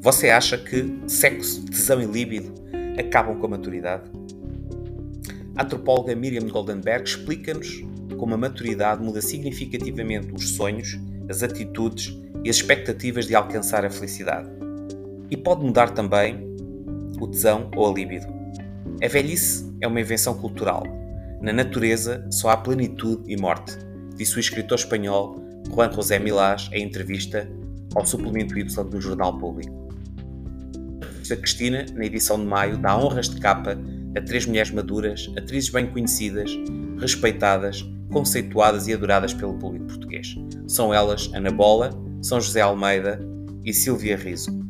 Você acha que sexo, tesão e líbido acabam com a maturidade? A antropóloga Miriam Goldenberg explica-nos como a maturidade muda significativamente os sonhos, as atitudes e as expectativas de alcançar a felicidade. E pode mudar também o tesão ou a líbido. A velhice é uma invenção cultural. Na natureza só há plenitude e morte, disse o escritor espanhol Juan José Milás em entrevista ao suplemento Y do Jornal Público. A Cristina, na edição de maio, dá honras de capa a três mulheres maduras, atrizes bem conhecidas, respeitadas, conceituadas e adoradas pelo público português. São elas Ana Bola, São José Almeida e Silvia Riso.